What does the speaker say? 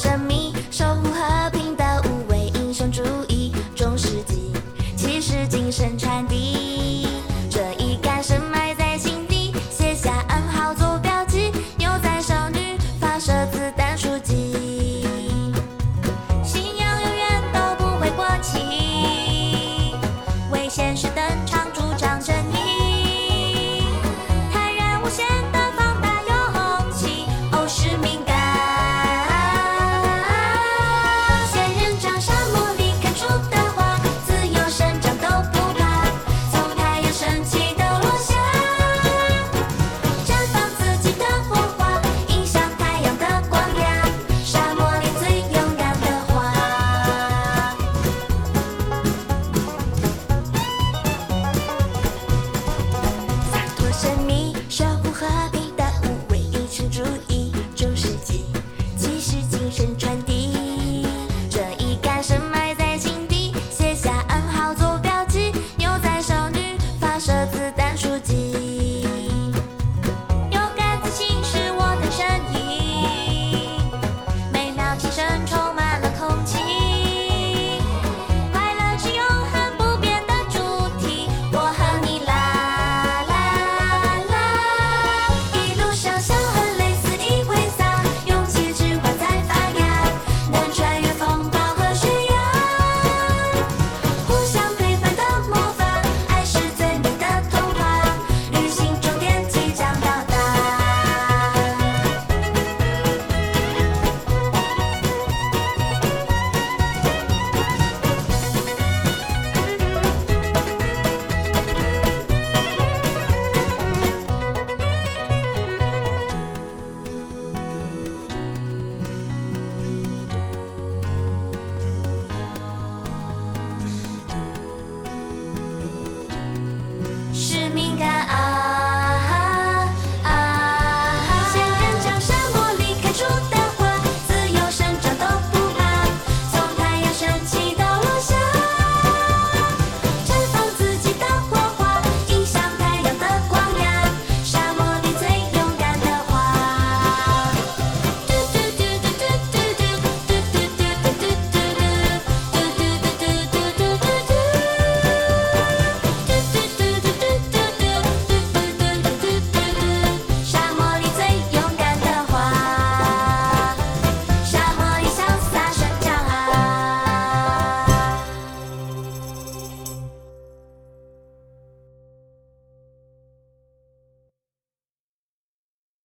生命守护和平的无畏英雄主义，中世纪骑士精神传递。身穿。